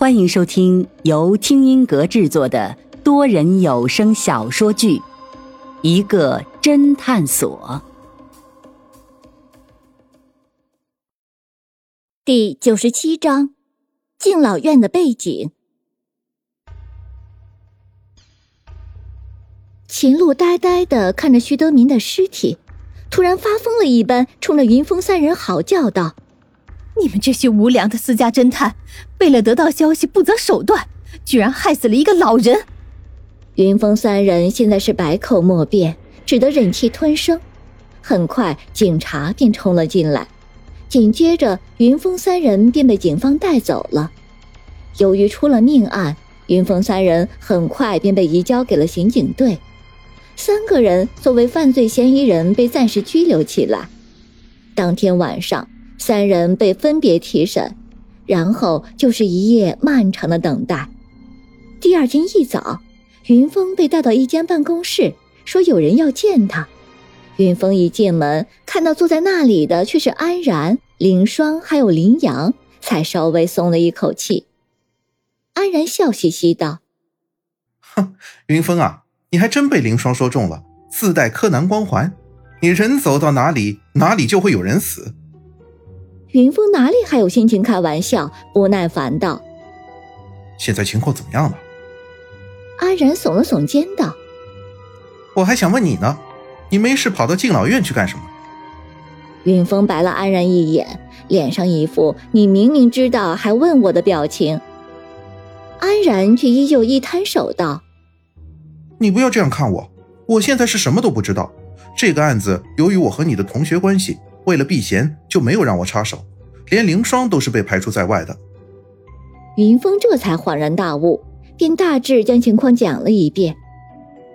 欢迎收听由听音阁制作的多人有声小说剧《一个侦探所》第九十七章：敬老院的背景。秦璐呆呆的看着徐德明的尸体，突然发疯了一般，冲着云峰三人嚎叫道。你们这些无良的私家侦探，为了得到消息不择手段，居然害死了一个老人。云峰三人现在是百口莫辩，只得忍气吞声。很快，警察便冲了进来，紧接着，云峰三人便被警方带走了。由于出了命案，云峰三人很快便被移交给了刑警队。三个人作为犯罪嫌疑人被暂时拘留起来。当天晚上。三人被分别提审，然后就是一夜漫长的等待。第二天一早，云峰被带到一间办公室，说有人要见他。云峰一进门，看到坐在那里的却是安然、凌霜还有林阳，才稍微松了一口气。安然笑嘻嘻道：“哼，云峰啊，你还真被凌霜说中了，自带柯南光环，你人走到哪里，哪里就会有人死。”云峰哪里还有心情开玩笑？不耐烦道：“现在情况怎么样了？”安然耸了耸肩道：“我还想问你呢，你没事跑到敬老院去干什么？”云峰白了安然一眼，脸上一副“你明明知道还问我的”表情。安然却依旧一摊手道：“你不要这样看我，我现在是什么都不知道。这个案子由于我和你的同学关系。”为了避嫌，就没有让我插手，连凌霜都是被排除在外的。云峰这才恍然大悟，便大致将情况讲了一遍。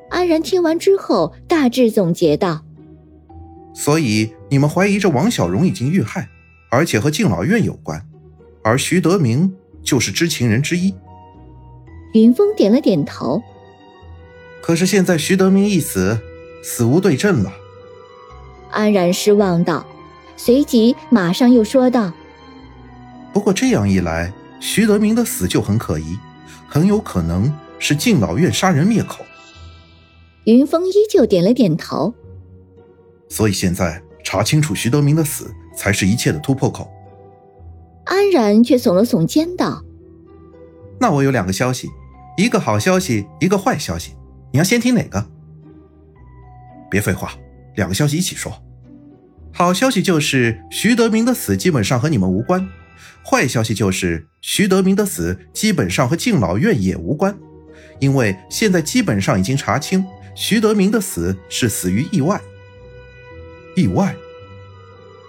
安然听完之后，大致总结道：“所以你们怀疑这王小荣已经遇害，而且和敬老院有关，而徐德明就是知情人之一。”云峰点了点头。可是现在徐德明一死，死无对证了。安然失望道。随即马上又说道：“不过这样一来，徐德明的死就很可疑，很有可能是敬老院杀人灭口。”云峰依旧点了点头。所以现在查清楚徐德明的死才是一切的突破口。安然却耸了耸肩道：“那我有两个消息，一个好消息，一个坏消息，你要先听哪个？别废话，两个消息一起说。”好消息就是徐德明的死基本上和你们无关，坏消息就是徐德明的死基本上和敬老院也无关，因为现在基本上已经查清徐德明的死是死于意外。意外？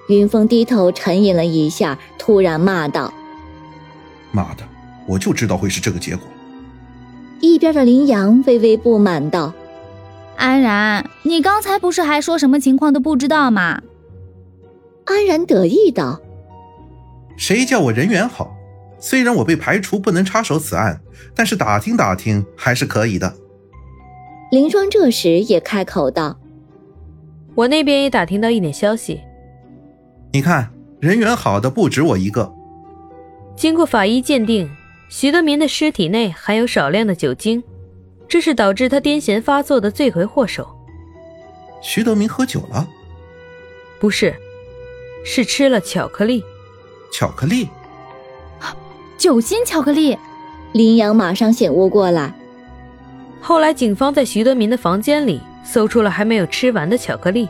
云峰低头沉吟了一下，突然骂道：“妈的，我就知道会是这个结果。”一边的林阳微微不满道：“安然，你刚才不是还说什么情况都不知道吗？”安然得意道：“谁叫我人缘好？虽然我被排除不能插手此案，但是打听打听还是可以的。”林霜这时也开口道：“我那边也打听到一点消息。你看，人缘好的不止我一个。经过法医鉴定，徐德明的尸体内含有少量的酒精，这是导致他癫痫发作的罪魁祸首。徐德明喝酒了？不是。”是吃了巧克力，巧克力，酒心巧克力。林阳马上醒悟过来。后来警方在徐德民的房间里搜出了还没有吃完的巧克力。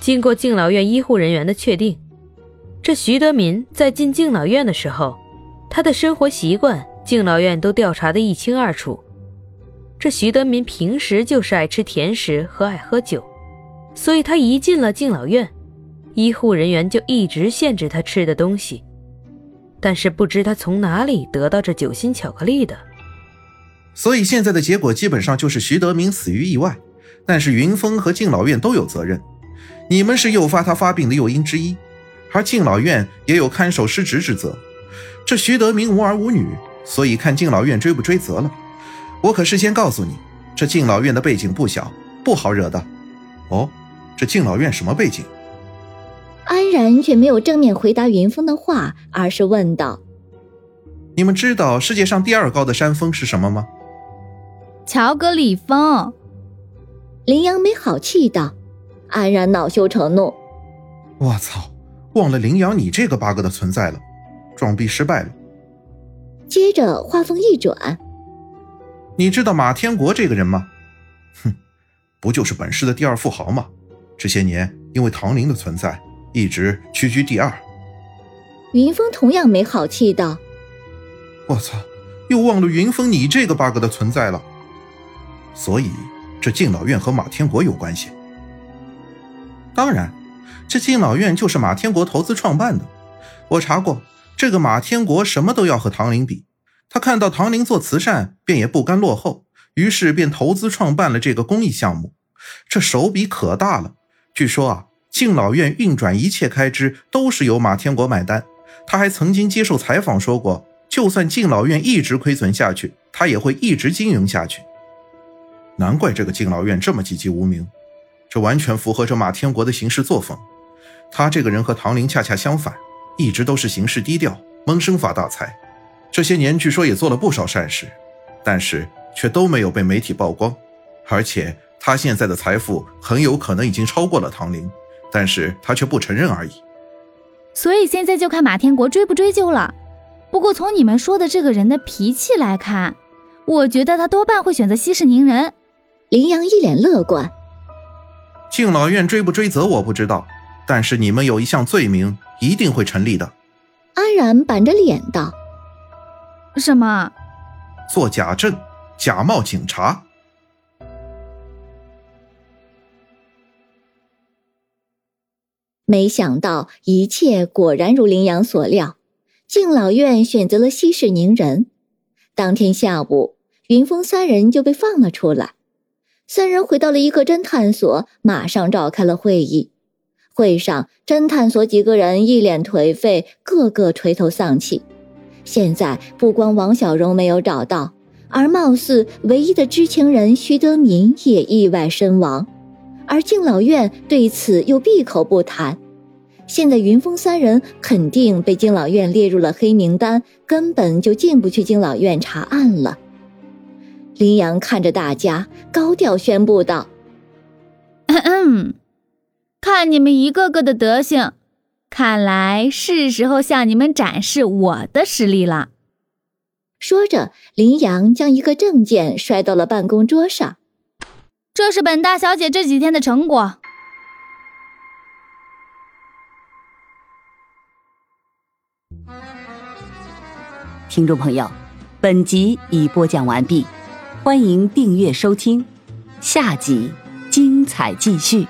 经过敬老院医护人员的确定，这徐德民在进敬老院的时候，他的生活习惯敬老院都调查的一清二楚。这徐德民平时就是爱吃甜食和爱喝酒，所以他一进了敬老院。医护人员就一直限制他吃的东西，但是不知他从哪里得到这酒心巧克力的。所以现在的结果基本上就是徐德明死于意外，但是云峰和敬老院都有责任。你们是诱发他发病的诱因之一，而敬老院也有看守失职之责。这徐德明无儿无女，所以看敬老院追不追责了。我可事先告诉你，这敬老院的背景不小，不好惹的。哦，这敬老院什么背景？安然却没有正面回答云峰的话，而是问道：“你们知道世界上第二高的山峰是什么吗？乔格里峰。林阳没好气道，安然恼羞成怒：“我操，忘了林阳你这个 bug 的存在了，装逼失败了。”接着话锋一转：“你知道马天国这个人吗？哼，不就是本市的第二富豪吗？这些年因为唐林的存在，一直屈居第二。”云峰同样没好气道。我操！又忘了云峰你这个 bug 的存在了。所以这敬老院和马天国有关系。当然，这敬老院就是马天国投资创办的。我查过，这个马天国什么都要和唐林比。他看到唐林做慈善，便也不甘落后，于是便投资创办了这个公益项目。这手笔可大了。据说啊，敬老院运转一切开支都是由马天国买单。他还曾经接受采访说过。就算敬老院一直亏损下去，他也会一直经营下去。难怪这个敬老院这么籍籍无名，这完全符合这马天国的行事作风。他这个人和唐林恰恰相反，一直都是行事低调，闷声发大财。这些年据说也做了不少善事，但是却都没有被媒体曝光。而且他现在的财富很有可能已经超过了唐林，但是他却不承认而已。所以现在就看马天国追不追究了。不过从你们说的这个人的脾气来看，我觉得他多半会选择息事宁人。林阳一脸乐观。敬老院追不追责我不知道，但是你们有一项罪名一定会成立的。安然板着脸道：“什么？做假证，假冒警察。”没想到一切果然如林阳所料。敬老院选择了息事宁人，当天下午，云峰三人就被放了出来。三人回到了一个侦探所，马上召开了会议。会上，侦探所几个人一脸颓废，个个垂头丧气。现在不光王小荣没有找到，而貌似唯一的知情人徐德民也意外身亡，而敬老院对此又闭口不谈。现在云峰三人肯定被敬老院列入了黑名单，根本就进不去敬老院查案了。林阳看着大家，高调宣布道：“看你们一个个的德行，看来是时候向你们展示我的实力了。”说着，林阳将一个证件摔到了办公桌上：“这是本大小姐这几天的成果。”听众朋友，本集已播讲完毕，欢迎订阅收听，下集精彩继续。